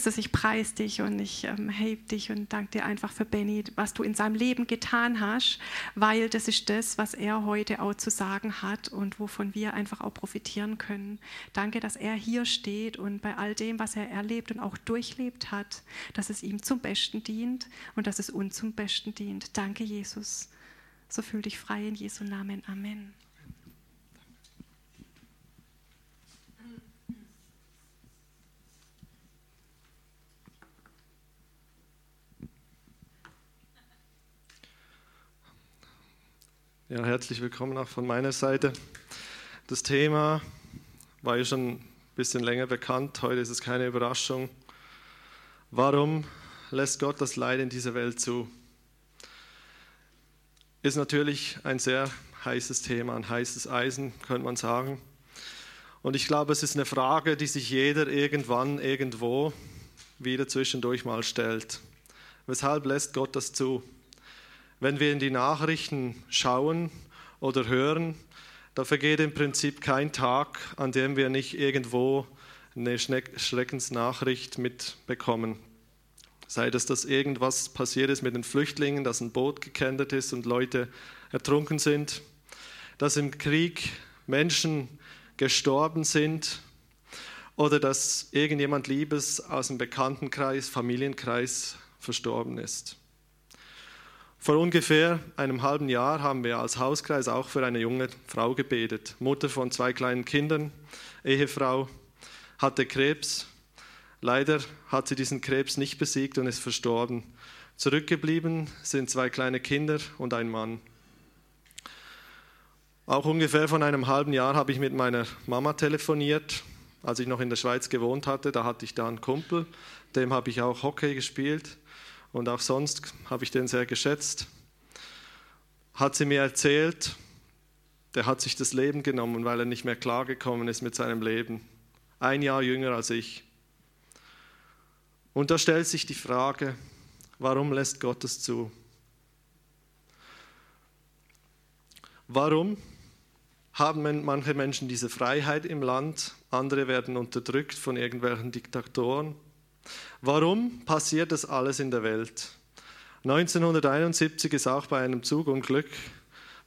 Jesus, ich preise dich und ich ähm, heb dich und danke dir einfach für Benny, was du in seinem Leben getan hast, weil das ist das, was er heute auch zu sagen hat und wovon wir einfach auch profitieren können. Danke, dass er hier steht und bei all dem, was er erlebt und auch durchlebt hat, dass es ihm zum Besten dient und dass es uns zum Besten dient. Danke, Jesus. So fühl dich frei in Jesu Namen. Amen. Ja, herzlich willkommen auch von meiner Seite. Das Thema war ja schon ein bisschen länger bekannt, heute ist es keine Überraschung. Warum lässt Gott das Leid in dieser Welt zu? Ist natürlich ein sehr heißes Thema, ein heißes Eisen, könnte man sagen. Und ich glaube, es ist eine Frage, die sich jeder irgendwann, irgendwo wieder zwischendurch mal stellt. Weshalb lässt Gott das zu? Wenn wir in die Nachrichten schauen oder hören, da vergeht im Prinzip kein Tag, an dem wir nicht irgendwo eine Schreckensnachricht mitbekommen. Sei das, dass irgendwas passiert ist mit den Flüchtlingen, dass ein Boot gekentert ist und Leute ertrunken sind, dass im Krieg Menschen gestorben sind oder dass irgendjemand Liebes aus dem Bekanntenkreis, Familienkreis verstorben ist. Vor ungefähr einem halben Jahr haben wir als Hauskreis auch für eine junge Frau gebetet. Mutter von zwei kleinen Kindern, Ehefrau, hatte Krebs. Leider hat sie diesen Krebs nicht besiegt und ist verstorben. Zurückgeblieben sind zwei kleine Kinder und ein Mann. Auch ungefähr von einem halben Jahr habe ich mit meiner Mama telefoniert, als ich noch in der Schweiz gewohnt hatte. Da hatte ich da einen Kumpel, dem habe ich auch Hockey gespielt und auch sonst habe ich den sehr geschätzt. Hat sie mir erzählt, der hat sich das Leben genommen, weil er nicht mehr klargekommen ist mit seinem Leben. Ein Jahr jünger als ich. Und da stellt sich die Frage, warum lässt Gott es zu? Warum haben manche Menschen diese Freiheit im Land, andere werden unterdrückt von irgendwelchen Diktatoren? Warum passiert das alles in der Welt? 1971 ist auch bei einem Zugunglück,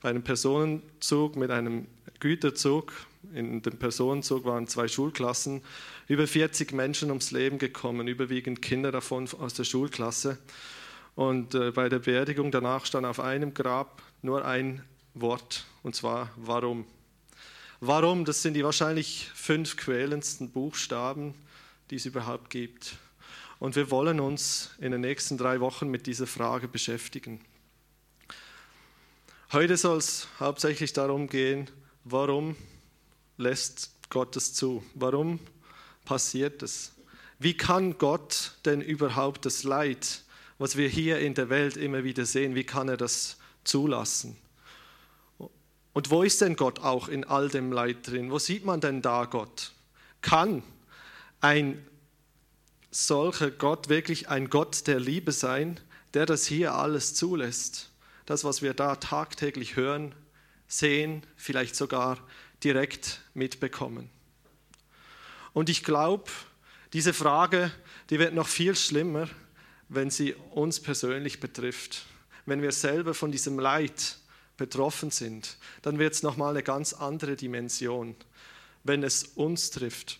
bei einem Personenzug mit einem Güterzug, in dem Personenzug waren zwei Schulklassen, über 40 Menschen ums Leben gekommen, überwiegend Kinder davon aus der Schulklasse. Und äh, bei der Beerdigung danach stand auf einem Grab nur ein Wort, und zwar warum. Warum, das sind die wahrscheinlich fünf quälendsten Buchstaben, die es überhaupt gibt. Und wir wollen uns in den nächsten drei Wochen mit dieser Frage beschäftigen. Heute soll es hauptsächlich darum gehen, warum lässt Gott es zu? Warum passiert es? Wie kann Gott denn überhaupt das Leid, was wir hier in der Welt immer wieder sehen, wie kann er das zulassen? Und wo ist denn Gott auch in all dem Leid drin? Wo sieht man denn da Gott? Kann ein solcher Gott wirklich ein Gott der Liebe sein, der das hier alles zulässt. Das, was wir da tagtäglich hören, sehen, vielleicht sogar direkt mitbekommen. Und ich glaube, diese Frage, die wird noch viel schlimmer, wenn sie uns persönlich betrifft. Wenn wir selber von diesem Leid betroffen sind, dann wird es nochmal eine ganz andere Dimension, wenn es uns trifft.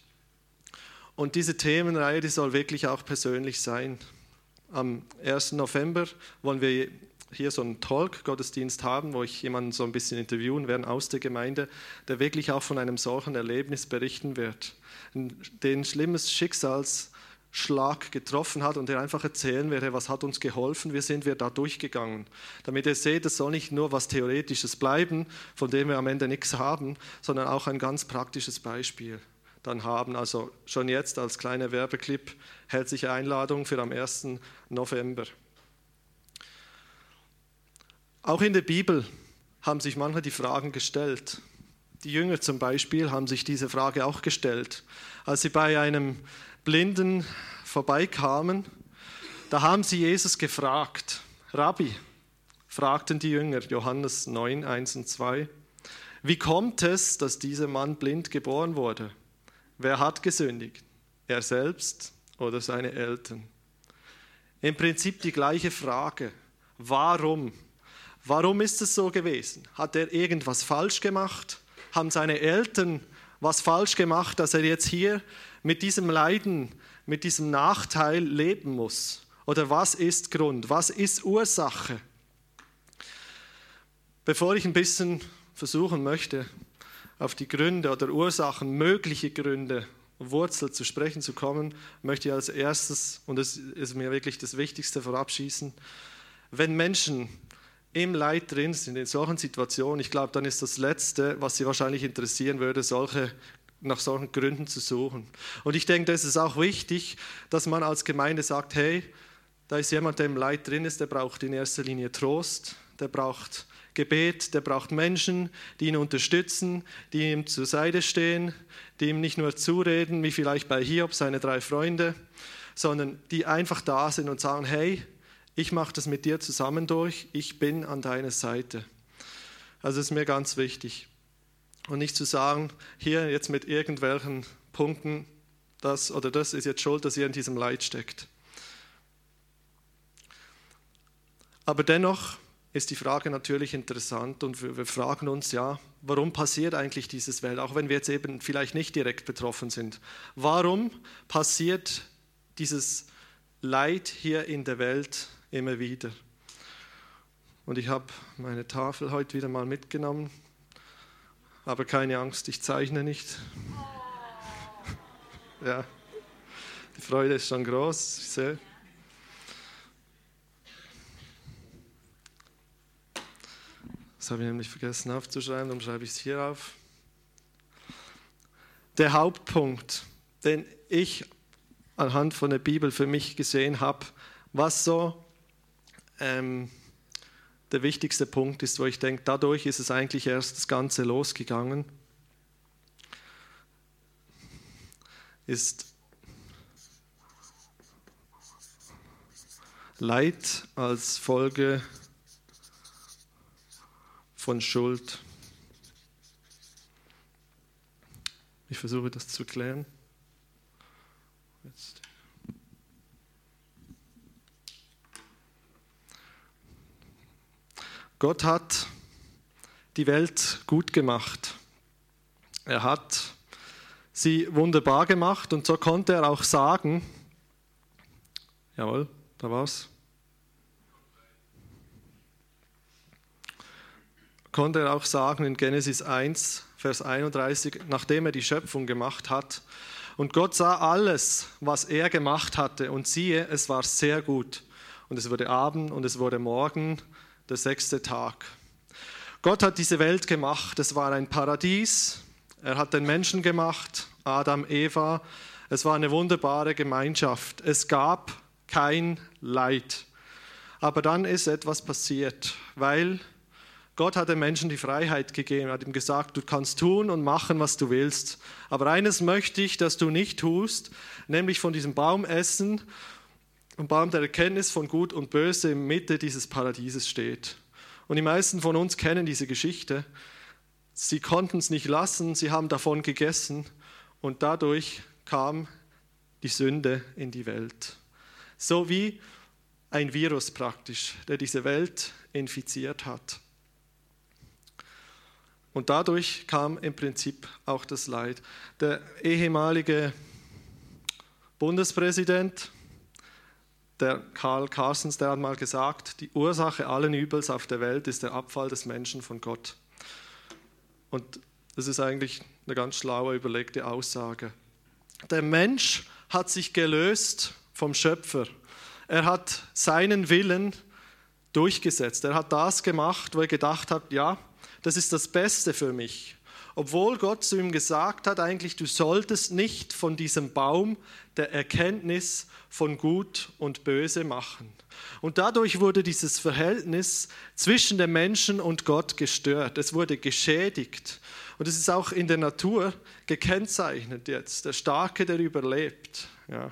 Und diese Themenreihe, die soll wirklich auch persönlich sein. Am 1. November wollen wir hier so einen Talk-Gottesdienst haben, wo ich jemanden so ein bisschen interviewen werde aus der Gemeinde, der wirklich auch von einem solchen Erlebnis berichten wird, den schlimmes Schicksalsschlag getroffen hat und der einfach erzählen werde, was hat uns geholfen, wie sind wir da durchgegangen. Damit ihr seht, es soll nicht nur was Theoretisches bleiben, von dem wir am Ende nichts haben, sondern auch ein ganz praktisches Beispiel dann haben. Also schon jetzt als kleiner Werbeclip herzliche Einladung für am 1. November. Auch in der Bibel haben sich manche die Fragen gestellt. Die Jünger zum Beispiel haben sich diese Frage auch gestellt. Als sie bei einem Blinden vorbeikamen, da haben sie Jesus gefragt, Rabbi, fragten die Jünger, Johannes 9, 1 und 2, wie kommt es, dass dieser Mann blind geboren wurde? Wer hat gesündigt? Er selbst oder seine Eltern. Im Prinzip die gleiche Frage. Warum? Warum ist es so gewesen? Hat er irgendwas falsch gemacht? Haben seine Eltern was falsch gemacht, dass er jetzt hier mit diesem Leiden, mit diesem Nachteil leben muss? Oder was ist Grund? Was ist Ursache? Bevor ich ein bisschen versuchen möchte, auf die Gründe oder Ursachen, mögliche Gründe, Wurzel zu sprechen zu kommen, möchte ich als erstes, und das ist mir wirklich das Wichtigste, vorabschießen, wenn Menschen im Leid drin sind, in solchen Situationen, ich glaube, dann ist das Letzte, was sie wahrscheinlich interessieren würde, solche, nach solchen Gründen zu suchen. Und ich denke, das ist auch wichtig, dass man als Gemeinde sagt, hey, da ist jemand, der im Leid drin ist, der braucht in erster Linie Trost, der braucht Gebet, der braucht Menschen, die ihn unterstützen, die ihm zur Seite stehen, die ihm nicht nur zureden, wie vielleicht bei Hiob seine drei Freunde, sondern die einfach da sind und sagen, hey, ich mache das mit dir zusammen durch, ich bin an deiner Seite. Also ist mir ganz wichtig. Und nicht zu sagen, hier jetzt mit irgendwelchen Punkten, das oder das ist jetzt schuld, dass ihr in diesem Leid steckt. Aber dennoch ist die Frage natürlich interessant und wir, wir, fragen uns ja, warum passiert eigentlich dieses Welt, auch wenn wir jetzt eben vielleicht nicht direkt betroffen sind. Warum passiert dieses Leid hier in der Welt immer wieder? Und ich habe meine Tafel heute wieder mal mitgenommen, aber keine Angst, ich zeichne nicht. Ja, die Freude ist schon groß, ich sehe. Das habe ich nämlich vergessen aufzuschreiben, darum schreibe ich es hier auf. Der Hauptpunkt, den ich anhand von der Bibel für mich gesehen habe, was so ähm, der wichtigste Punkt ist, wo ich denke, dadurch ist es eigentlich erst das Ganze losgegangen, ist Leid als Folge von Schuld. Ich versuche das zu klären. Jetzt. Gott hat die Welt gut gemacht. Er hat sie wunderbar gemacht und so konnte er auch sagen, jawohl, da war's. Konnte er auch sagen in Genesis 1, Vers 31, nachdem er die Schöpfung gemacht hat. Und Gott sah alles, was er gemacht hatte, und siehe, es war sehr gut. Und es wurde Abend und es wurde Morgen, der sechste Tag. Gott hat diese Welt gemacht. Es war ein Paradies. Er hat den Menschen gemacht, Adam, Eva. Es war eine wunderbare Gemeinschaft. Es gab kein Leid. Aber dann ist etwas passiert, weil Gott hat dem Menschen die Freiheit gegeben, hat ihm gesagt, du kannst tun und machen, was du willst. Aber eines möchte ich, dass du nicht tust, nämlich von diesem Baum essen, ein Baum der Erkenntnis von Gut und Böse in Mitte dieses Paradieses steht. Und die meisten von uns kennen diese Geschichte. Sie konnten es nicht lassen, sie haben davon gegessen und dadurch kam die Sünde in die Welt. So wie ein Virus praktisch, der diese Welt infiziert hat. Und dadurch kam im Prinzip auch das Leid. Der ehemalige Bundespräsident, der Karl Carstens, der hat mal gesagt, die Ursache allen Übels auf der Welt ist der Abfall des Menschen von Gott. Und das ist eigentlich eine ganz schlaue, überlegte Aussage. Der Mensch hat sich gelöst vom Schöpfer. Er hat seinen Willen durchgesetzt. Er hat das gemacht, wo er gedacht hat, ja, das ist das Beste für mich. Obwohl Gott zu ihm gesagt hat, eigentlich, du solltest nicht von diesem Baum der Erkenntnis von Gut und Böse machen. Und dadurch wurde dieses Verhältnis zwischen dem Menschen und Gott gestört. Es wurde geschädigt. Und es ist auch in der Natur gekennzeichnet jetzt. Der Starke, der überlebt. Ja.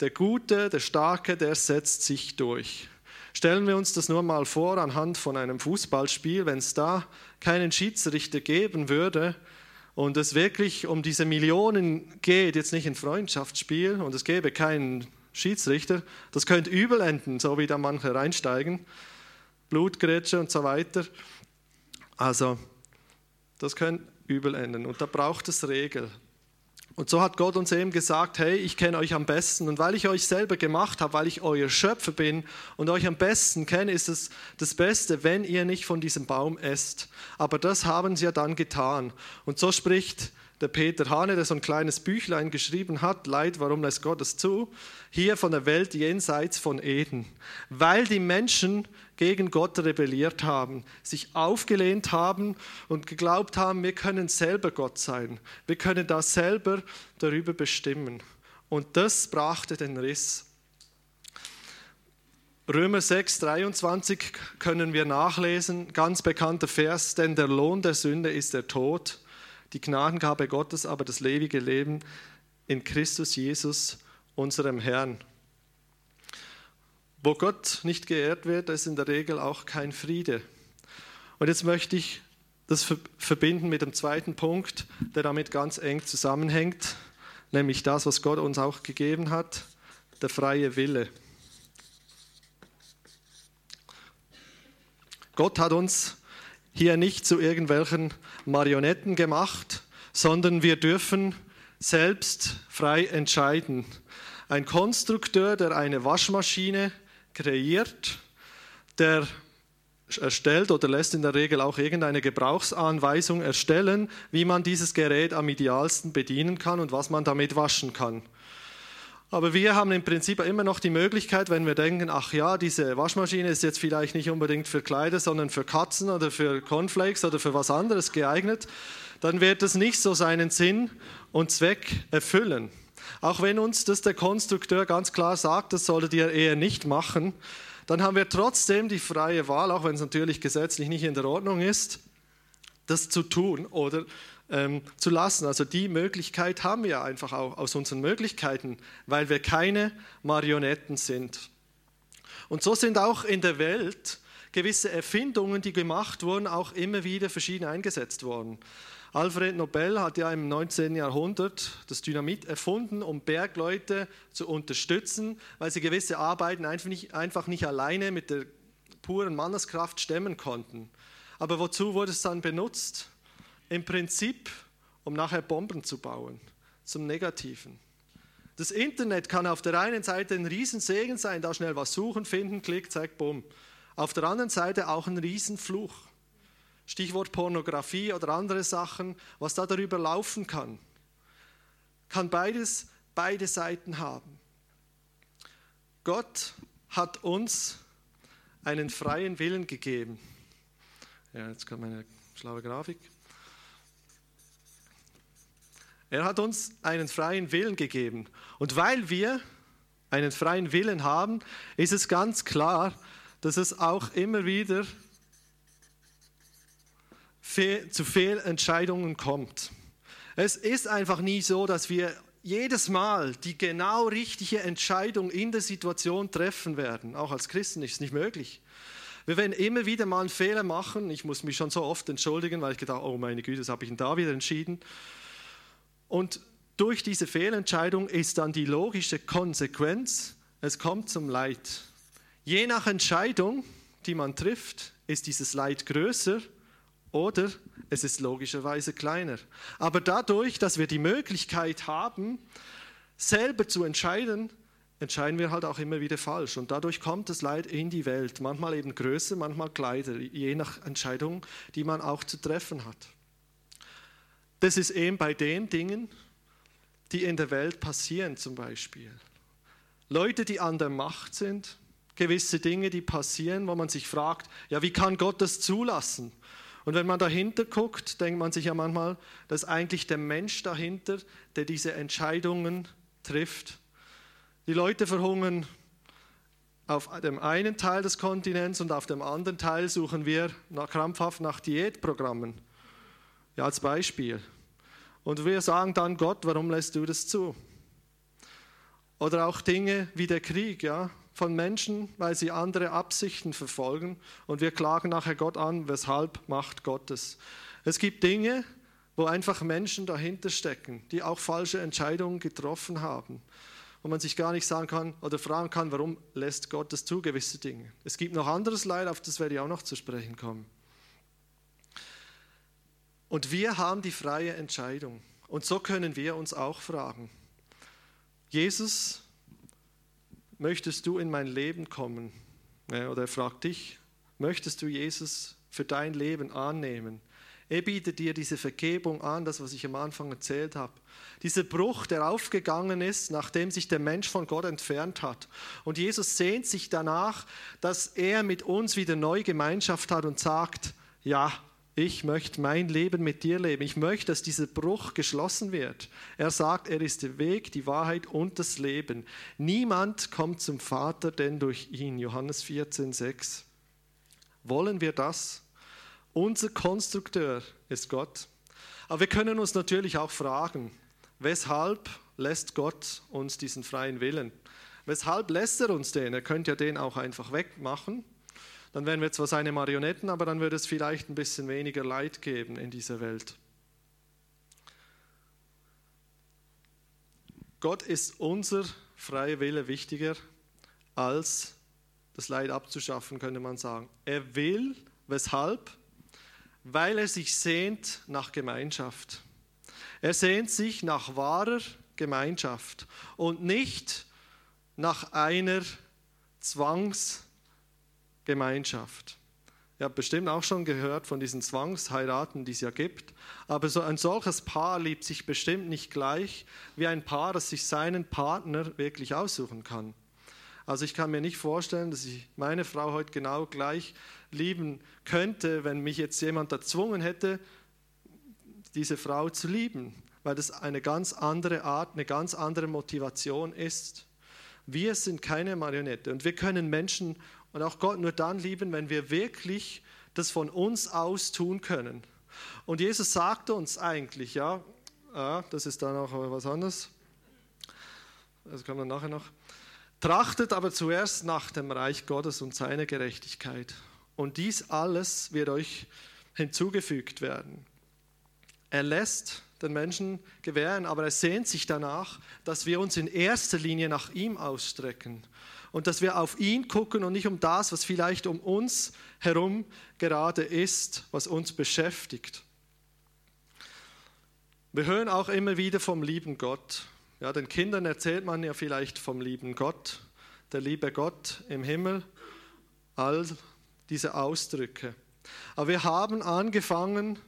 Der Gute, der Starke, der setzt sich durch. Stellen wir uns das nur mal vor anhand von einem Fußballspiel, wenn es da keinen Schiedsrichter geben würde, und es wirklich um diese Millionen geht, jetzt nicht ein Freundschaftsspiel und es gäbe keinen Schiedsrichter, das könnte übel enden, so wie da manche reinsteigen, Blutgrätsche und so weiter. Also, das könnte übel enden und da braucht es Regeln. Und so hat Gott uns eben gesagt, hey, ich kenne euch am besten und weil ich euch selber gemacht habe, weil ich euer Schöpfer bin und euch am besten kenne, ist es das Beste, wenn ihr nicht von diesem Baum esst. Aber das haben sie ja dann getan. Und so spricht der Peter Hane, der so ein kleines Büchlein geschrieben hat, Leid, warum lässt Gott es zu? Hier von der Welt jenseits von Eden. Weil die Menschen gegen Gott rebelliert haben, sich aufgelehnt haben und geglaubt haben, wir können selber Gott sein. Wir können da selber darüber bestimmen. Und das brachte den Riss. Römer 6, 23 können wir nachlesen, ganz bekannter Vers, denn der Lohn der Sünde ist der Tod die Gnadengabe Gottes, aber das ewige Leben in Christus Jesus, unserem Herrn. Wo Gott nicht geehrt wird, ist in der Regel auch kein Friede. Und jetzt möchte ich das verbinden mit dem zweiten Punkt, der damit ganz eng zusammenhängt, nämlich das, was Gott uns auch gegeben hat, der freie Wille. Gott hat uns hier nicht zu irgendwelchen Marionetten gemacht, sondern wir dürfen selbst frei entscheiden. Ein Konstrukteur, der eine Waschmaschine kreiert, der erstellt oder lässt in der Regel auch irgendeine Gebrauchsanweisung erstellen, wie man dieses Gerät am idealsten bedienen kann und was man damit waschen kann. Aber wir haben im Prinzip immer noch die Möglichkeit, wenn wir denken, ach ja, diese Waschmaschine ist jetzt vielleicht nicht unbedingt für Kleider, sondern für Katzen oder für Cornflakes oder für was anderes geeignet, dann wird es nicht so seinen Sinn und Zweck erfüllen. Auch wenn uns das der Konstrukteur ganz klar sagt, das solltet ihr eher nicht machen, dann haben wir trotzdem die freie Wahl, auch wenn es natürlich gesetzlich nicht in der Ordnung ist, das zu tun oder ähm, zu lassen. Also die Möglichkeit haben wir einfach auch aus unseren Möglichkeiten, weil wir keine Marionetten sind. Und so sind auch in der Welt gewisse Erfindungen, die gemacht wurden, auch immer wieder verschieden eingesetzt worden. Alfred Nobel hat ja im 19. Jahrhundert das Dynamit erfunden, um Bergleute zu unterstützen, weil sie gewisse Arbeiten einfach nicht, einfach nicht alleine mit der puren Manneskraft stemmen konnten. Aber wozu wurde es dann benutzt? im Prinzip, um nachher Bomben zu bauen, zum Negativen. Das Internet kann auf der einen Seite ein Riesensegen sein, da schnell was suchen, finden, klick, zack, bumm. Auf der anderen Seite auch ein Riesenfluch. Stichwort Pornografie oder andere Sachen, was da darüber laufen kann. Kann beides, beide Seiten haben. Gott hat uns einen freien Willen gegeben. Ja, jetzt kommt meine schlaue Grafik. Er hat uns einen freien Willen gegeben. Und weil wir einen freien Willen haben, ist es ganz klar, dass es auch immer wieder zu Fehlentscheidungen kommt. Es ist einfach nie so, dass wir jedes Mal die genau richtige Entscheidung in der Situation treffen werden. Auch als Christen ist es nicht möglich. Wir werden immer wieder mal einen Fehler machen. Ich muss mich schon so oft entschuldigen, weil ich gedacht, oh meine Güte, das habe ich da wieder entschieden. Und durch diese Fehlentscheidung ist dann die logische Konsequenz, es kommt zum Leid. Je nach Entscheidung, die man trifft, ist dieses Leid größer oder es ist logischerweise kleiner. Aber dadurch, dass wir die Möglichkeit haben, selber zu entscheiden, entscheiden wir halt auch immer wieder falsch. Und dadurch kommt das Leid in die Welt. Manchmal eben größer, manchmal kleiner, je nach Entscheidung, die man auch zu treffen hat. Das ist eben bei den Dingen, die in der Welt passieren zum Beispiel. Leute, die an der Macht sind, gewisse Dinge, die passieren, wo man sich fragt, ja, wie kann Gott das zulassen? Und wenn man dahinter guckt, denkt man sich ja manchmal, dass eigentlich der Mensch dahinter, der diese Entscheidungen trifft. Die Leute verhungern auf dem einen Teil des Kontinents und auf dem anderen Teil suchen wir nach, krampfhaft nach Diätprogrammen. Ja, als Beispiel. Und wir sagen dann, Gott, warum lässt du das zu? Oder auch Dinge wie der Krieg, ja, von Menschen, weil sie andere Absichten verfolgen. Und wir klagen nachher Gott an, weshalb macht Gott es? Gibt Dinge, wo einfach Menschen dahinter stecken, die auch falsche Entscheidungen getroffen haben. wo man sich gar nicht sagen kann oder fragen kann, warum lässt Gott das zu, gewisse Dinge. Es gibt noch anderes Leid, auf das werde ich auch noch zu sprechen kommen. Und wir haben die freie Entscheidung. Und so können wir uns auch fragen, Jesus, möchtest du in mein Leben kommen? Oder er fragt dich, möchtest du Jesus für dein Leben annehmen? Er bietet dir diese Vergebung an, das, was ich am Anfang erzählt habe. Dieser Bruch, der aufgegangen ist, nachdem sich der Mensch von Gott entfernt hat. Und Jesus sehnt sich danach, dass er mit uns wieder neue Gemeinschaft hat und sagt, ja, ich möchte mein Leben mit dir leben. Ich möchte, dass dieser Bruch geschlossen wird. Er sagt, er ist der Weg, die Wahrheit und das Leben. Niemand kommt zum Vater denn durch ihn. Johannes 14, 6. Wollen wir das? Unser Konstrukteur ist Gott. Aber wir können uns natürlich auch fragen, weshalb lässt Gott uns diesen freien Willen? Weshalb lässt er uns den? Er könnte ja den auch einfach wegmachen. Dann wären wir zwar seine Marionetten, aber dann würde es vielleicht ein bisschen weniger Leid geben in dieser Welt. Gott ist unser freier Wille wichtiger als das Leid abzuschaffen, könnte man sagen. Er will, weshalb? weil er sich sehnt nach Gemeinschaft. Er sehnt sich nach wahrer Gemeinschaft und nicht nach einer Zwangsgemeinschaft. Ihr habt bestimmt auch schon gehört von diesen Zwangsheiraten, die es ja gibt. Aber so ein solches Paar liebt sich bestimmt nicht gleich wie ein Paar, das sich seinen Partner wirklich aussuchen kann. Also ich kann mir nicht vorstellen, dass ich meine Frau heute genau gleich lieben könnte, wenn mich jetzt jemand erzwungen hätte, diese Frau zu lieben, weil das eine ganz andere Art, eine ganz andere Motivation ist. Wir sind keine Marionette und wir können Menschen und auch Gott nur dann lieben, wenn wir wirklich das von uns aus tun können. Und Jesus sagt uns eigentlich, ja, ah, das ist dann auch was anderes, das kann man nachher noch, trachtet aber zuerst nach dem Reich Gottes und seiner Gerechtigkeit und dies alles wird euch hinzugefügt werden. Er lässt den Menschen gewähren, aber er sehnt sich danach, dass wir uns in erster Linie nach ihm ausstrecken und dass wir auf ihn gucken und nicht um das, was vielleicht um uns herum gerade ist, was uns beschäftigt. Wir hören auch immer wieder vom lieben Gott. Ja, den Kindern erzählt man ja vielleicht vom lieben Gott, der liebe Gott im Himmel, all diese Ausdrücke. Aber wir haben angefangen,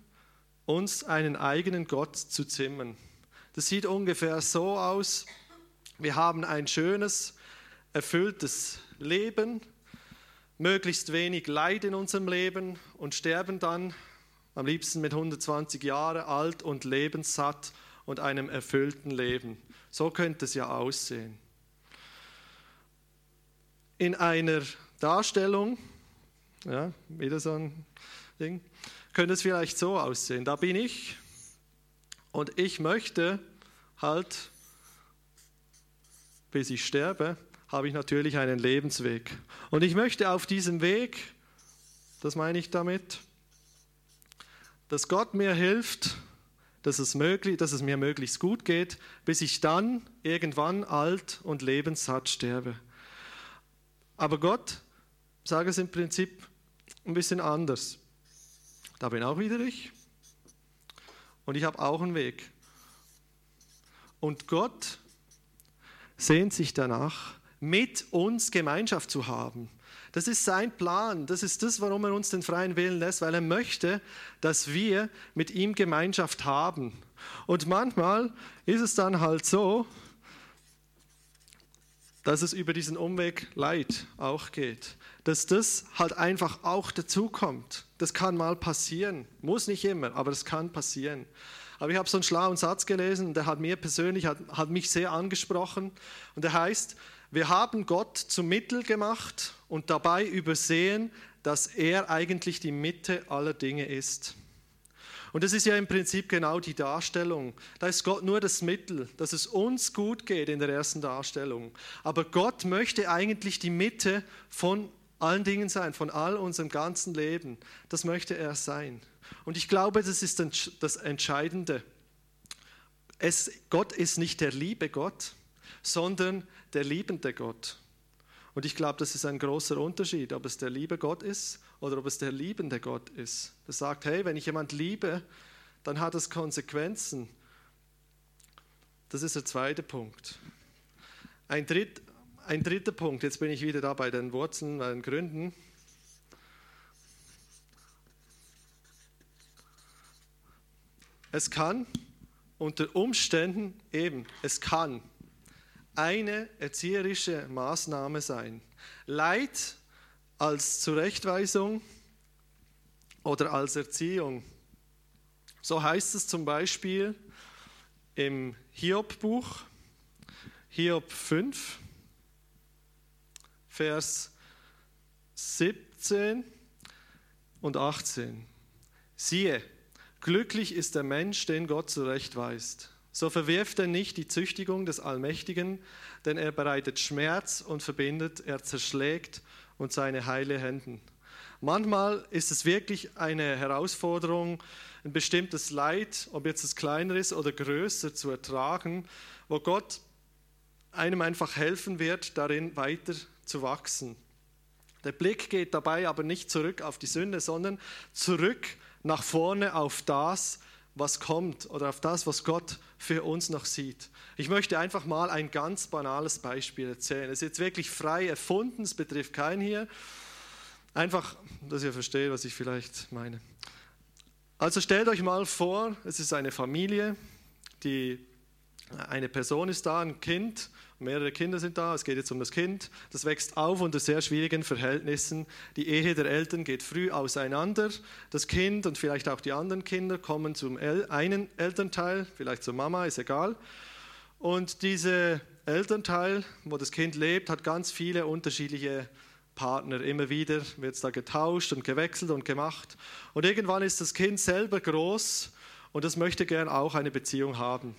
uns einen eigenen Gott zu zimmern. Das sieht ungefähr so aus. Wir haben ein schönes, erfülltes Leben, möglichst wenig Leid in unserem Leben und sterben dann am liebsten mit 120 Jahren alt und lebenssatt und einem erfüllten Leben. So könnte es ja aussehen. In einer Darstellung ja, wieder so ein Ding. Könnte es vielleicht so aussehen. Da bin ich und ich möchte halt, bis ich sterbe, habe ich natürlich einen Lebensweg. Und ich möchte auf diesem Weg, das meine ich damit, dass Gott mir hilft, dass es, möglich, dass es mir möglichst gut geht, bis ich dann irgendwann alt und lebenssatt sterbe. Aber Gott, sage es im Prinzip, ein bisschen anders. Da bin auch wieder ich. Und ich habe auch einen Weg. Und Gott sehnt sich danach, mit uns Gemeinschaft zu haben. Das ist sein Plan. Das ist das, warum er uns den freien Willen lässt, weil er möchte, dass wir mit ihm Gemeinschaft haben. Und manchmal ist es dann halt so, dass es über diesen Umweg Leid auch geht dass das halt einfach auch dazukommt. Das kann mal passieren. Muss nicht immer, aber es kann passieren. Aber ich habe so einen schlauen Satz gelesen, der hat mir persönlich, hat, hat mich sehr angesprochen. Und der heißt, wir haben Gott zum Mittel gemacht und dabei übersehen, dass er eigentlich die Mitte aller Dinge ist. Und das ist ja im Prinzip genau die Darstellung. Da ist Gott nur das Mittel, dass es uns gut geht in der ersten Darstellung. Aber Gott möchte eigentlich die Mitte von allen Dingen sein, von all unserem ganzen Leben. Das möchte er sein. Und ich glaube, das ist das Entscheidende. Es, Gott ist nicht der liebe Gott, sondern der liebende Gott. Und ich glaube, das ist ein großer Unterschied, ob es der liebe Gott ist oder ob es der liebende Gott ist. Das sagt, hey, wenn ich jemand liebe, dann hat es Konsequenzen. Das ist der zweite Punkt. Ein, dritt, ein dritter Punkt, jetzt bin ich wieder da bei den Wurzeln, bei den Gründen. Es kann unter Umständen eben, es kann eine erzieherische Maßnahme sein. Leid als Zurechtweisung oder als Erziehung. So heißt es zum Beispiel im Hiob-Buch, Hiob 5, Vers 17 und 18. Siehe, glücklich ist der Mensch, den Gott zurechtweist. So verwirft er nicht die Züchtigung des Allmächtigen, denn er bereitet Schmerz und verbindet, er zerschlägt und seine heile Händen. Manchmal ist es wirklich eine Herausforderung, ein bestimmtes Leid, ob jetzt es kleiner ist oder größer, zu ertragen, wo Gott einem einfach helfen wird, darin weiter zu wachsen. Der Blick geht dabei aber nicht zurück auf die Sünde, sondern zurück nach vorne auf das, was kommt oder auf das, was Gott für uns noch sieht. Ich möchte einfach mal ein ganz banales Beispiel erzählen. Es ist jetzt wirklich frei erfunden, es betrifft keinen hier. Einfach, dass ihr versteht, was ich vielleicht meine. Also stellt euch mal vor, es ist eine Familie, die eine Person ist da, ein Kind, mehrere Kinder sind da, es geht jetzt um das Kind, das wächst auf unter sehr schwierigen Verhältnissen. Die Ehe der Eltern geht früh auseinander. Das Kind und vielleicht auch die anderen Kinder kommen zum einen Elternteil, vielleicht zur Mama, ist egal. Und dieser Elternteil, wo das Kind lebt, hat ganz viele unterschiedliche Partner. Immer wieder wird es da getauscht und gewechselt und gemacht. Und irgendwann ist das Kind selber groß und das möchte gern auch eine Beziehung haben.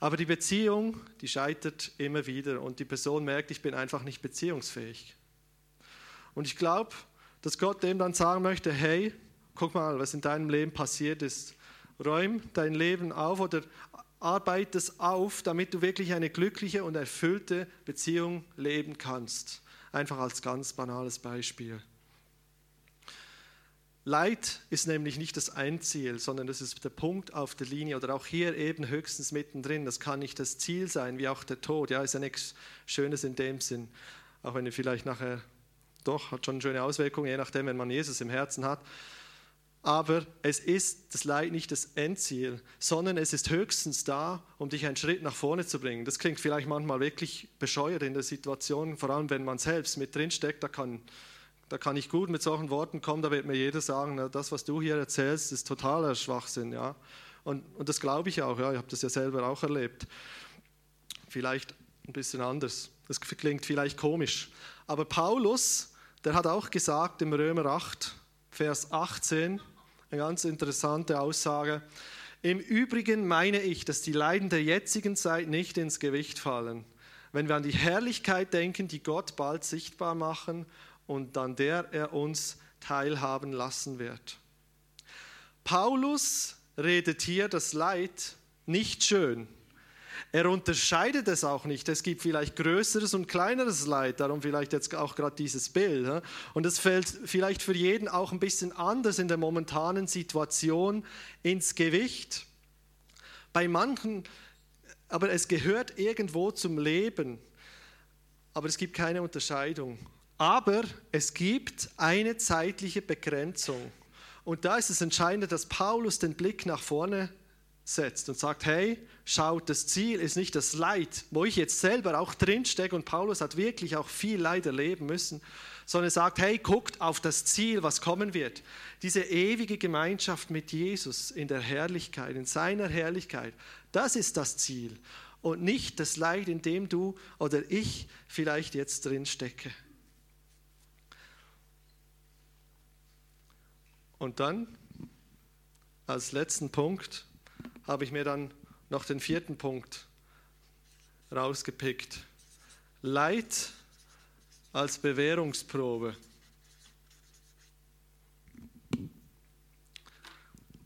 Aber die Beziehung, die scheitert immer wieder und die Person merkt, ich bin einfach nicht beziehungsfähig. Und ich glaube, dass Gott dem dann sagen möchte, hey, guck mal, was in deinem Leben passiert ist. Räum dein Leben auf oder arbeite es auf, damit du wirklich eine glückliche und erfüllte Beziehung leben kannst. Einfach als ganz banales Beispiel. Leid ist nämlich nicht das Endziel, sondern das ist der Punkt auf der Linie oder auch hier eben höchstens mittendrin. Das kann nicht das Ziel sein, wie auch der Tod. Ja, ist ja nichts Schönes in dem Sinn. Auch wenn er vielleicht nachher doch hat schon schöne Auswirkungen, je nachdem, wenn man Jesus im Herzen hat. Aber es ist das Leid nicht das Endziel, sondern es ist höchstens da, um dich einen Schritt nach vorne zu bringen. Das klingt vielleicht manchmal wirklich bescheuert in der Situation, vor allem wenn man selbst mit drinsteckt. Da kann da kann ich gut mit solchen Worten kommen, da wird mir jeder sagen, na, das, was du hier erzählst, ist totaler Schwachsinn. Ja? Und, und das glaube ich auch, ja, ich habe das ja selber auch erlebt. Vielleicht ein bisschen anders. Das klingt vielleicht komisch. Aber Paulus, der hat auch gesagt im Römer 8, Vers 18, eine ganz interessante Aussage. Im Übrigen meine ich, dass die Leiden der jetzigen Zeit nicht ins Gewicht fallen. Wenn wir an die Herrlichkeit denken, die Gott bald sichtbar machen und an der er uns teilhaben lassen wird. Paulus redet hier das Leid nicht schön. Er unterscheidet es auch nicht. Es gibt vielleicht größeres und kleineres Leid, darum vielleicht jetzt auch gerade dieses Bild. Und es fällt vielleicht für jeden auch ein bisschen anders in der momentanen Situation ins Gewicht. Bei manchen, aber es gehört irgendwo zum Leben. Aber es gibt keine Unterscheidung. Aber es gibt eine zeitliche Begrenzung. Und da ist es entscheidend, dass Paulus den Blick nach vorne setzt und sagt, hey, schaut, das Ziel ist nicht das Leid, wo ich jetzt selber auch drinstecke und Paulus hat wirklich auch viel Leid erleben müssen, sondern er sagt, hey, guckt auf das Ziel, was kommen wird. Diese ewige Gemeinschaft mit Jesus in der Herrlichkeit, in seiner Herrlichkeit, das ist das Ziel und nicht das Leid, in dem du oder ich vielleicht jetzt drinstecke. Und dann, als letzten Punkt, habe ich mir dann noch den vierten Punkt rausgepickt. Leid als Bewährungsprobe.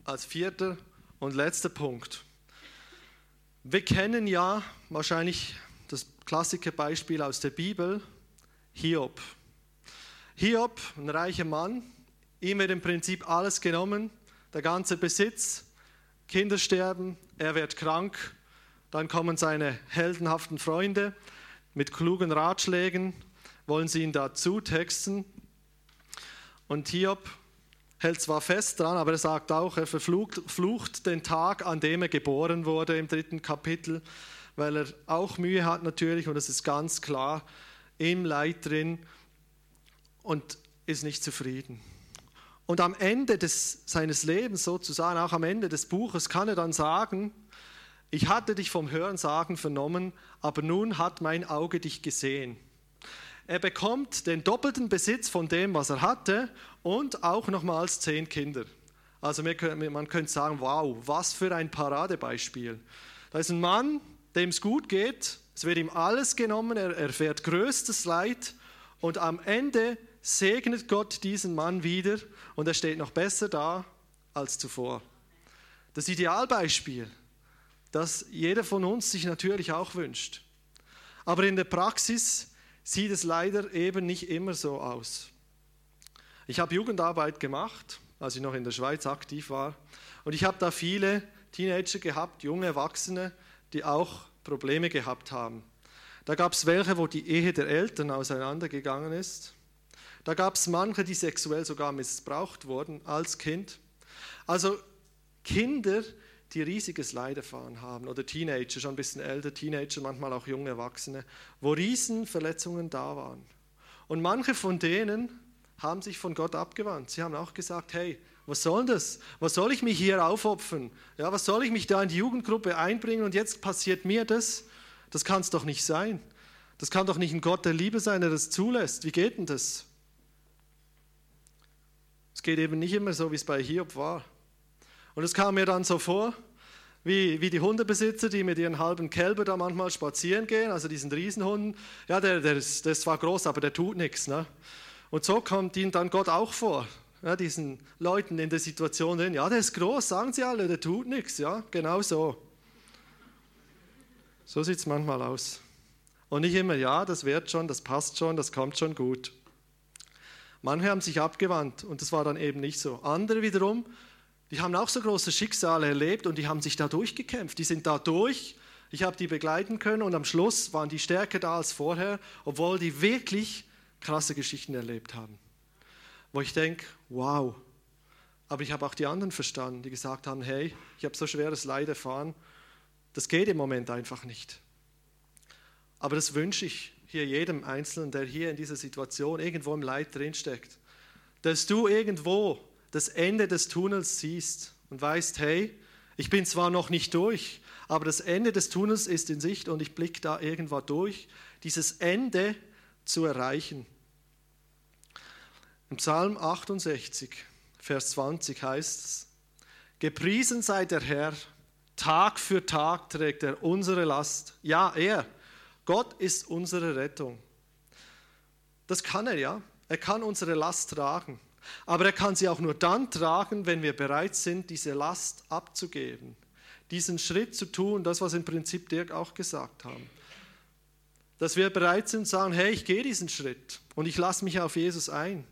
als vierter und letzter Punkt. Wir kennen ja wahrscheinlich das klassische Beispiel aus der Bibel, Hiob. Hiob, ein reicher Mann, ihm wird im Prinzip alles genommen, der ganze Besitz, Kinder sterben, er wird krank, dann kommen seine heldenhaften Freunde mit klugen Ratschlägen, wollen sie ihn dazu texten. Und Hiob hält zwar fest dran, aber er sagt auch, er verflucht flucht den Tag, an dem er geboren wurde im dritten Kapitel, weil er auch Mühe hat natürlich und es ist ganz klar im Leid drin und ist nicht zufrieden. Und am Ende des, seines Lebens sozusagen, auch am Ende des Buches, kann er dann sagen, ich hatte dich vom Hörensagen vernommen, aber nun hat mein Auge dich gesehen. Er bekommt den doppelten Besitz von dem, was er hatte und auch nochmals zehn Kinder. Also man könnte sagen, wow, was für ein Paradebeispiel. Da ist ein Mann, dem es gut geht, es wird ihm alles genommen, er erfährt größtes Leid und am Ende segnet Gott diesen Mann wieder und er steht noch besser da als zuvor. Das Idealbeispiel, das jeder von uns sich natürlich auch wünscht. Aber in der Praxis sieht es leider eben nicht immer so aus. Ich habe Jugendarbeit gemacht, als ich noch in der Schweiz aktiv war. Und ich habe da viele Teenager gehabt, junge Erwachsene, die auch Probleme gehabt haben. Da gab es welche, wo die Ehe der Eltern auseinandergegangen ist. Da gab es manche, die sexuell sogar missbraucht wurden als Kind. Also Kinder, die riesiges Leid erfahren haben oder Teenager, schon ein bisschen älter, Teenager, manchmal auch junge Erwachsene, wo Riesenverletzungen da waren. Und manche von denen haben sich von Gott abgewandt. Sie haben auch gesagt, hey, was soll das? Was soll ich mich hier aufopfern? Ja, was soll ich mich da in die Jugendgruppe einbringen und jetzt passiert mir das? Das kann es doch nicht sein. Das kann doch nicht ein Gott der Liebe sein, der das zulässt. Wie geht denn das? Es geht eben nicht immer so, wie es bei Hiob war. Und es kam mir dann so vor, wie, wie die Hundebesitzer, die mit ihren halben Kälber da manchmal spazieren gehen, also diesen Riesenhunden. Ja, der, der, ist, der ist zwar groß, aber der tut nichts. Ne? Und so kommt ihnen dann Gott auch vor, ja, diesen Leuten in der Situation drin. Ja, der ist groß, sagen sie alle, der tut nichts. Ja, genau so. So sieht es manchmal aus. Und nicht immer, ja, das wird schon, das passt schon, das kommt schon gut. Manche haben sich abgewandt und das war dann eben nicht so. Andere wiederum die haben auch so große Schicksale erlebt und die haben sich da durchgekämpft. Die sind da durch. Ich habe die begleiten können und am Schluss waren die stärker da als vorher, obwohl die wirklich krasse Geschichten erlebt haben. Wo ich denke, wow. Aber ich habe auch die anderen verstanden, die gesagt haben, hey, ich habe so schweres Leid erfahren, das geht im Moment einfach nicht. Aber das wünsche ich hier jedem Einzelnen, der hier in dieser Situation irgendwo im Leid drinsteckt, dass du irgendwo das Ende des Tunnels siehst und weißt, hey, ich bin zwar noch nicht durch, aber das Ende des Tunnels ist in Sicht und ich blicke da irgendwo durch, dieses Ende zu erreichen. Im Psalm 68, Vers 20 heißt es, Gepriesen sei der Herr, Tag für Tag trägt er unsere Last. Ja, er, Gott ist unsere Rettung. Das kann er ja. Er kann unsere Last tragen. Aber er kann sie auch nur dann tragen, wenn wir bereit sind, diese Last abzugeben. Diesen Schritt zu tun, das, was im Prinzip Dirk auch gesagt haben. Dass wir bereit sind zu sagen, hey, ich gehe diesen Schritt und ich lasse mich auf Jesus ein.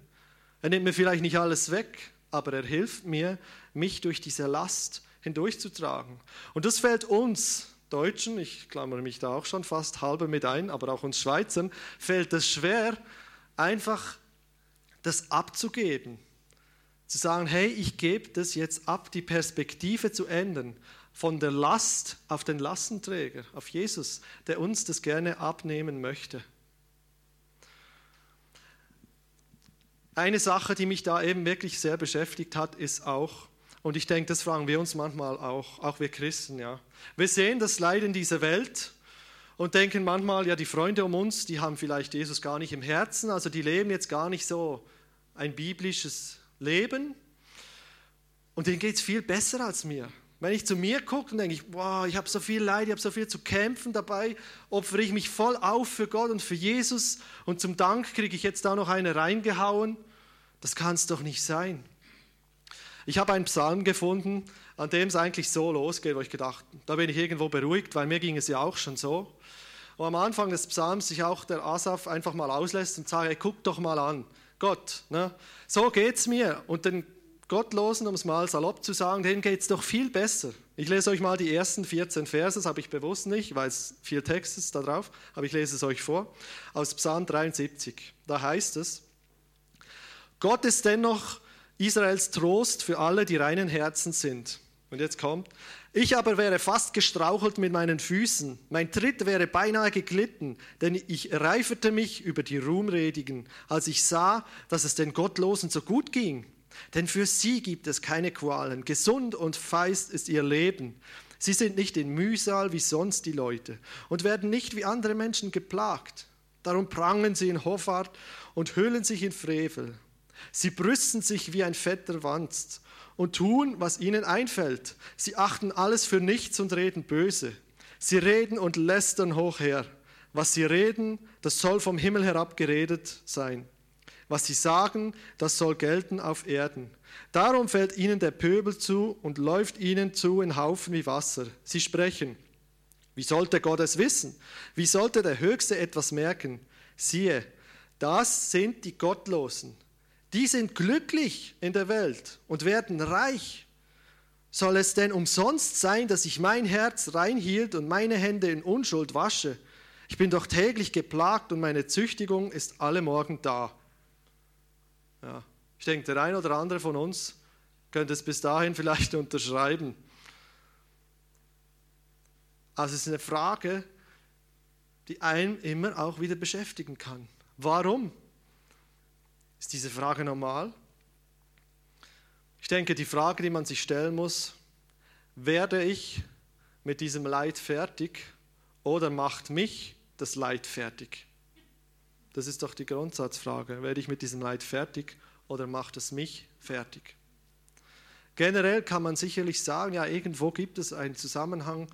Er nimmt mir vielleicht nicht alles weg, aber er hilft mir, mich durch diese Last hindurchzutragen. Und das fällt uns Deutschen, ich klammere mich da auch schon fast halber mit ein, aber auch uns Schweizern, fällt es schwer, einfach das abzugeben. Zu sagen, hey, ich gebe das jetzt ab, die Perspektive zu ändern. Von der Last auf den Lastenträger, auf Jesus, der uns das gerne abnehmen möchte. Eine Sache, die mich da eben wirklich sehr beschäftigt hat, ist auch, und ich denke, das fragen wir uns manchmal auch, auch wir Christen, ja. Wir sehen das Leid in dieser Welt und denken manchmal, ja, die Freunde um uns, die haben vielleicht Jesus gar nicht im Herzen, also die leben jetzt gar nicht so ein biblisches Leben und denen geht es viel besser als mir. Wenn ich zu mir gucke, dann denke ich, wow, ich habe so viel Leid, ich habe so viel zu kämpfen dabei, opfere ich mich voll auf für Gott und für Jesus und zum Dank kriege ich jetzt da noch eine reingehauen. Das kann es doch nicht sein. Ich habe einen Psalm gefunden, an dem es eigentlich so losgeht, wo ich gedacht, da bin ich irgendwo beruhigt, weil mir ging es ja auch schon so. Und am Anfang des Psalms sich auch der Asaf einfach mal auslässt und sagt, hey, guck doch mal an, Gott, ne? so es mir. Und den Gottlosen, um es mal salopp zu sagen, denen geht es doch viel besser. Ich lese euch mal die ersten 14 Verse, das habe ich bewusst nicht, weil es viel Text ist da drauf, aber ich lese es euch vor, aus Psalm 73. Da heißt es, Gott ist dennoch Israels Trost für alle, die reinen Herzen sind. Und jetzt kommt, ich aber wäre fast gestrauchelt mit meinen Füßen, mein Tritt wäre beinahe geglitten, denn ich reiferte mich über die Ruhmredigen, als ich sah, dass es den Gottlosen so gut ging. Denn für sie gibt es keine Qualen. Gesund und feist ist ihr Leben. Sie sind nicht in Mühsal wie sonst die Leute und werden nicht wie andere Menschen geplagt. Darum prangen sie in Hoffart und hüllen sich in Frevel. Sie brüsten sich wie ein fetter Wanst und tun, was ihnen einfällt. Sie achten alles für nichts und reden böse. Sie reden und lästern hoch her. Was sie reden, das soll vom Himmel herab geredet sein. Was sie sagen, das soll gelten auf Erden. Darum fällt ihnen der Pöbel zu und läuft ihnen zu in Haufen wie Wasser. Sie sprechen. Wie sollte Gott es wissen? Wie sollte der Höchste etwas merken? Siehe, das sind die Gottlosen. Die sind glücklich in der Welt und werden reich. Soll es denn umsonst sein, dass ich mein Herz reinhielt und meine Hände in Unschuld wasche? Ich bin doch täglich geplagt und meine Züchtigung ist alle Morgen da. Ja. Ich denke, der ein oder andere von uns könnte es bis dahin vielleicht unterschreiben. Also es ist eine Frage, die einen immer auch wieder beschäftigen kann. Warum? Ist diese Frage normal? Ich denke, die Frage, die man sich stellen muss, werde ich mit diesem Leid fertig oder macht mich das Leid fertig? Das ist doch die Grundsatzfrage. Werde ich mit diesem Leid fertig oder macht es mich fertig? Generell kann man sicherlich sagen, ja, irgendwo gibt es einen Zusammenhang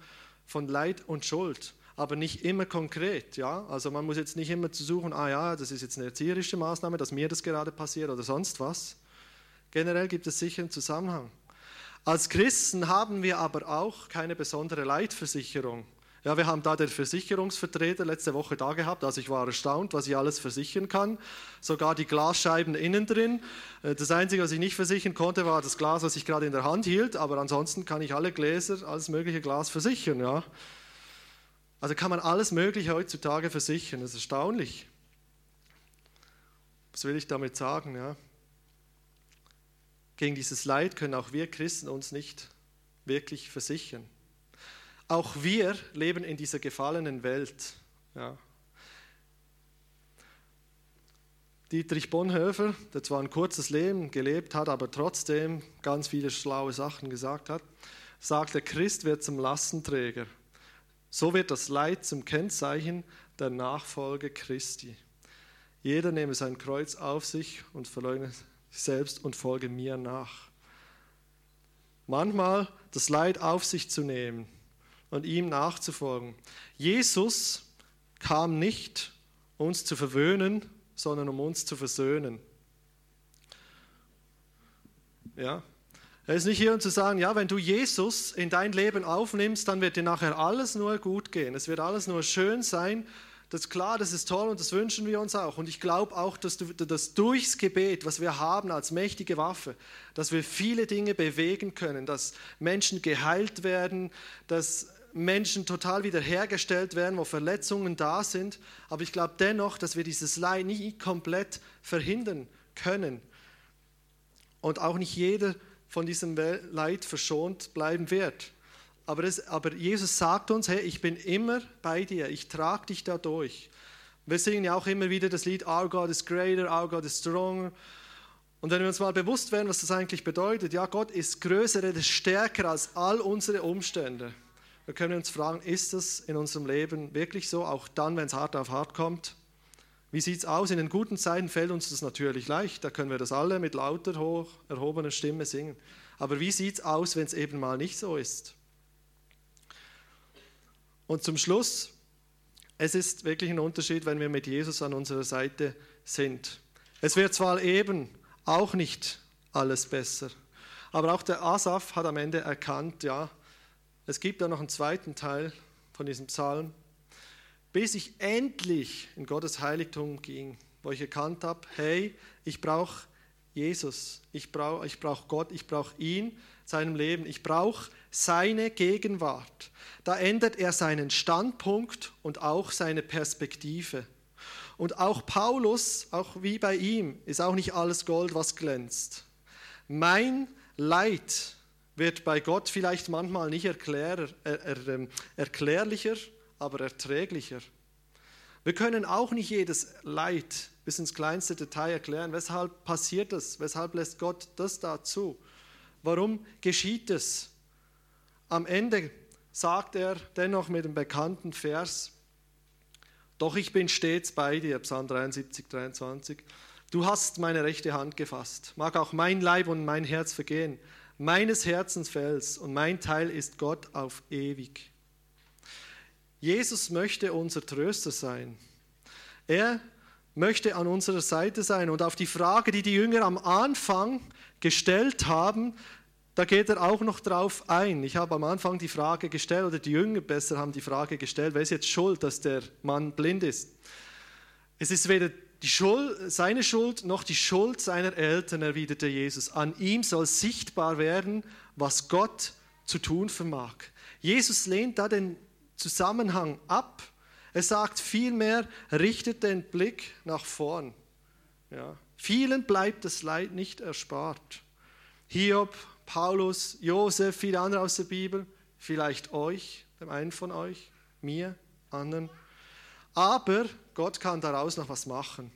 von Leid und Schuld, aber nicht immer konkret. Ja? Also man muss jetzt nicht immer zu suchen, ah ja, das ist jetzt eine erzieherische Maßnahme, dass mir das gerade passiert oder sonst was. Generell gibt es sicher einen Zusammenhang. Als Christen haben wir aber auch keine besondere Leitversicherung. Ja, wir haben da den Versicherungsvertreter letzte Woche da gehabt. Also ich war erstaunt, was ich alles versichern kann. Sogar die Glasscheiben innen drin. Äh, das Einzige, was ich nicht versichern konnte, war das Glas, was ich gerade in der Hand hielt. Aber ansonsten kann ich alle Gläser, alles mögliche Glas versichern. Ja. Also kann man alles Mögliche heutzutage versichern. Das ist erstaunlich. Was will ich damit sagen? Ja? Gegen dieses Leid können auch wir Christen uns nicht wirklich versichern. Auch wir leben in dieser gefallenen Welt. Ja. Dietrich Bonhoeffer, der zwar ein kurzes Leben gelebt hat, aber trotzdem ganz viele schlaue Sachen gesagt hat, sagt, der Christ wird zum Lastenträger. So wird das Leid zum Kennzeichen der Nachfolge Christi. Jeder nehme sein Kreuz auf sich und verleugne sich selbst und folge mir nach. Manchmal das Leid auf sich zu nehmen, und ihm nachzufolgen. Jesus kam nicht, uns zu verwöhnen, sondern um uns zu versöhnen. Ja? Er ist nicht hier, um zu sagen, ja, wenn du Jesus in dein Leben aufnimmst, dann wird dir nachher alles nur gut gehen. Es wird alles nur schön sein. Das ist klar, das ist toll und das wünschen wir uns auch. Und ich glaube auch, dass, du, dass durchs Gebet, was wir haben als mächtige Waffe, dass wir viele Dinge bewegen können, dass Menschen geheilt werden, dass Menschen total wiederhergestellt werden, wo Verletzungen da sind. Aber ich glaube dennoch, dass wir dieses Leid nie komplett verhindern können. Und auch nicht jeder von diesem Leid verschont bleiben wird. Aber, das, aber Jesus sagt uns, hey, ich bin immer bei dir, ich trage dich da durch. Wir singen ja auch immer wieder das Lied Our God is greater, Our God is stronger. Und wenn wir uns mal bewusst werden, was das eigentlich bedeutet, ja, Gott ist größer, er ist stärker als all unsere Umstände. Wir können uns fragen, ist das in unserem Leben wirklich so, auch dann, wenn es hart auf hart kommt? Wie sieht es aus? In den guten Zeiten fällt uns das natürlich leicht, da können wir das alle mit lauter, hoch erhobener Stimme singen. Aber wie sieht es aus, wenn es eben mal nicht so ist? Und zum Schluss, es ist wirklich ein Unterschied, wenn wir mit Jesus an unserer Seite sind. Es wird zwar eben auch nicht alles besser, Aber auch der Asaf hat am Ende erkannt, ja, es gibt da noch einen zweiten Teil von diesem Psalm, bis ich endlich in Gottes Heiligtum ging, wo ich erkannt habe, hey, ich brauche Jesus, ich brauche ich brauch Gott, ich brauche ihn, seinem Leben, ich brauche seine Gegenwart. Da ändert er seinen Standpunkt und auch seine Perspektive. Und auch Paulus, auch wie bei ihm, ist auch nicht alles Gold, was glänzt. Mein Leid wird bei Gott vielleicht manchmal nicht erklär, er, er, ähm, erklärlicher, aber erträglicher. Wir können auch nicht jedes Leid bis ins kleinste Detail erklären. Weshalb passiert das? Weshalb lässt Gott das dazu? Warum geschieht es? Am Ende sagt er dennoch mit dem bekannten Vers, doch ich bin stets bei dir, Psalm 73, 23. Du hast meine rechte Hand gefasst. Mag auch mein Leib und mein Herz vergehen. Meines Herzens Fels und mein Teil ist Gott auf ewig. Jesus möchte unser Tröster sein. Er möchte an unserer Seite sein. Und auf die Frage, die die Jünger am Anfang gestellt haben, da geht er auch noch drauf ein. Ich habe am Anfang die Frage gestellt, oder die Jünger besser haben die Frage gestellt, wer ist jetzt schuld, dass der Mann blind ist? Es ist weder die Schuld, seine Schuld noch die Schuld seiner Eltern, erwiderte Jesus. An ihm soll sichtbar werden, was Gott zu tun vermag. Jesus lehnt da den Zusammenhang ab. Er sagt vielmehr, richtet den Blick nach vorn. Ja. Vielen bleibt das Leid nicht erspart. Hiob Paulus, Josef, viele andere aus der Bibel, vielleicht euch, dem einen von euch, mir, anderen. Aber Gott kann daraus noch was machen.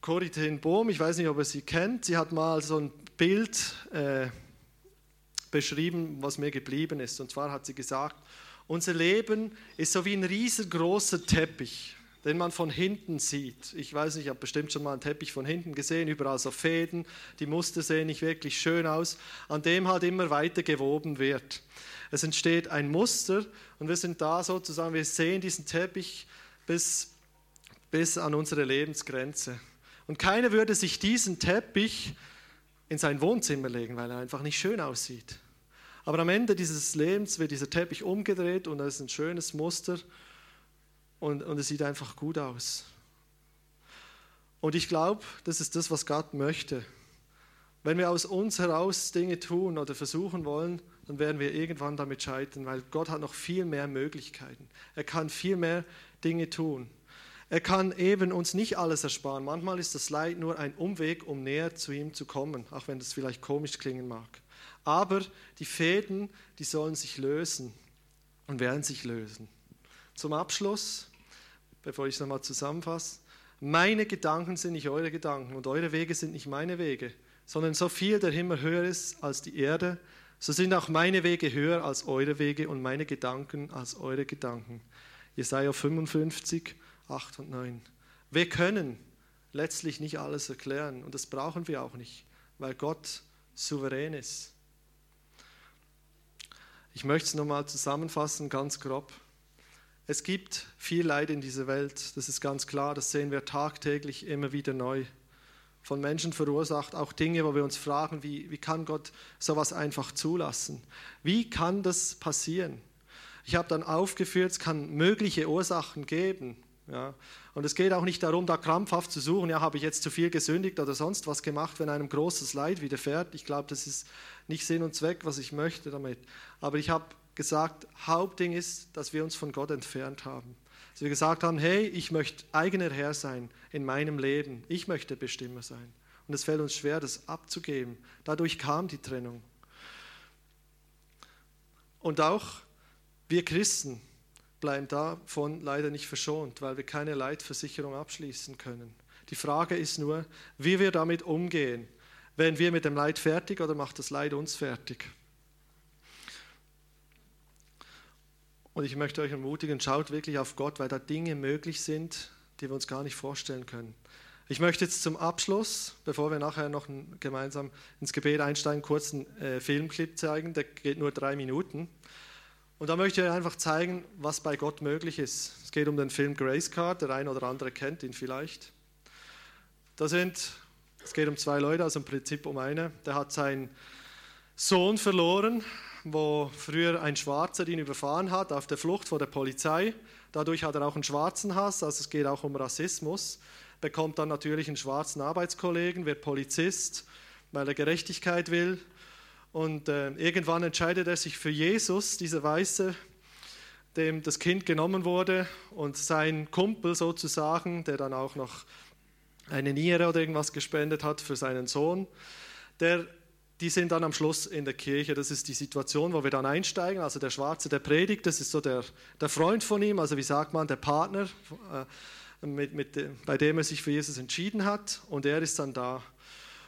Corrie Bohm, ich weiß nicht, ob ihr sie kennt, sie hat mal so ein Bild äh, beschrieben, was mir geblieben ist. Und zwar hat sie gesagt, unser Leben ist so wie ein riesengroßer Teppich den man von hinten sieht. Ich weiß nicht, ich habe bestimmt schon mal einen Teppich von hinten gesehen, überall so Fäden, die Muster sehen nicht wirklich schön aus, an dem halt immer weiter gewoben wird. Es entsteht ein Muster und wir sind da sozusagen, wir sehen diesen Teppich bis, bis an unsere Lebensgrenze. Und keiner würde sich diesen Teppich in sein Wohnzimmer legen, weil er einfach nicht schön aussieht. Aber am Ende dieses Lebens wird dieser Teppich umgedreht und es ist ein schönes Muster und, und es sieht einfach gut aus. Und ich glaube, das ist das, was Gott möchte. Wenn wir aus uns heraus Dinge tun oder versuchen wollen, dann werden wir irgendwann damit scheitern, weil Gott hat noch viel mehr Möglichkeiten. Er kann viel mehr Dinge tun. Er kann eben uns nicht alles ersparen. Manchmal ist das Leid nur ein Umweg, um näher zu ihm zu kommen, auch wenn das vielleicht komisch klingen mag. Aber die Fäden, die sollen sich lösen und werden sich lösen. Zum Abschluss, bevor ich es nochmal zusammenfasse, meine Gedanken sind nicht eure Gedanken und eure Wege sind nicht meine Wege, sondern so viel der Himmel höher ist als die Erde, so sind auch meine Wege höher als eure Wege und meine Gedanken als eure Gedanken. Jesaja 55, 8 und 9. Wir können letztlich nicht alles erklären und das brauchen wir auch nicht, weil Gott souverän ist. Ich möchte es nochmal zusammenfassen, ganz grob. Es gibt viel Leid in dieser Welt, das ist ganz klar, das sehen wir tagtäglich immer wieder neu. Von Menschen verursacht, auch Dinge, wo wir uns fragen, wie, wie kann Gott sowas einfach zulassen? Wie kann das passieren? Ich habe dann aufgeführt, es kann mögliche Ursachen geben. Ja. Und es geht auch nicht darum, da krampfhaft zu suchen, ja, habe ich jetzt zu viel gesündigt oder sonst was gemacht, wenn einem großes Leid widerfährt. Ich glaube, das ist nicht Sinn und Zweck, was ich möchte damit. Aber ich habe gesagt, Hauptding ist, dass wir uns von Gott entfernt haben. Dass wir gesagt haben, hey, ich möchte eigener Herr sein in meinem Leben. Ich möchte Bestimmer sein. Und es fällt uns schwer, das abzugeben. Dadurch kam die Trennung. Und auch wir Christen bleiben davon leider nicht verschont, weil wir keine Leitversicherung abschließen können. Die Frage ist nur, wie wir damit umgehen. Werden wir mit dem Leid fertig oder macht das Leid uns fertig? Und ich möchte euch ermutigen, schaut wirklich auf Gott, weil da Dinge möglich sind, die wir uns gar nicht vorstellen können. Ich möchte jetzt zum Abschluss, bevor wir nachher noch gemeinsam ins Gebet einsteigen, kurz einen äh, Filmclip zeigen, der geht nur drei Minuten. Und da möchte ich einfach zeigen, was bei Gott möglich ist. Es geht um den Film Grace Card, der eine oder andere kennt ihn vielleicht. Da sind Es geht um zwei Leute, also im Prinzip um eine. Der hat seinen Sohn verloren, wo früher ein Schwarzer ihn überfahren hat, auf der Flucht vor der Polizei. Dadurch hat er auch einen schwarzen Hass, also es geht auch um Rassismus. Bekommt dann natürlich einen schwarzen Arbeitskollegen, wird Polizist, weil er Gerechtigkeit will. Und äh, irgendwann entscheidet er sich für Jesus, dieser Weiße, dem das Kind genommen wurde und sein Kumpel sozusagen, der dann auch noch eine Niere oder irgendwas gespendet hat für seinen Sohn, der, die sind dann am Schluss in der Kirche. Das ist die Situation, wo wir dann einsteigen. Also der Schwarze, der predigt, das ist so der, der Freund von ihm, also wie sagt man, der Partner, äh, mit, mit, bei dem er sich für Jesus entschieden hat und er ist dann da.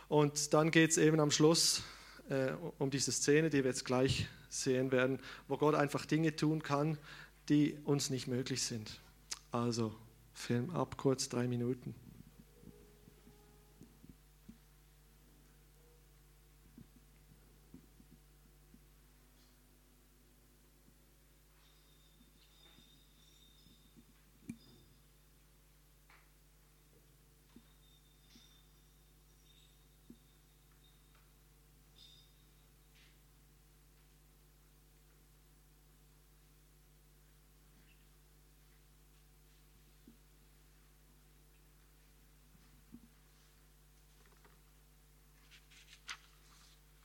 Und dann geht es eben am Schluss äh, um diese Szene, die wir jetzt gleich sehen werden, wo Gott einfach Dinge tun kann, die uns nicht möglich sind. Also, Film ab, kurz drei Minuten.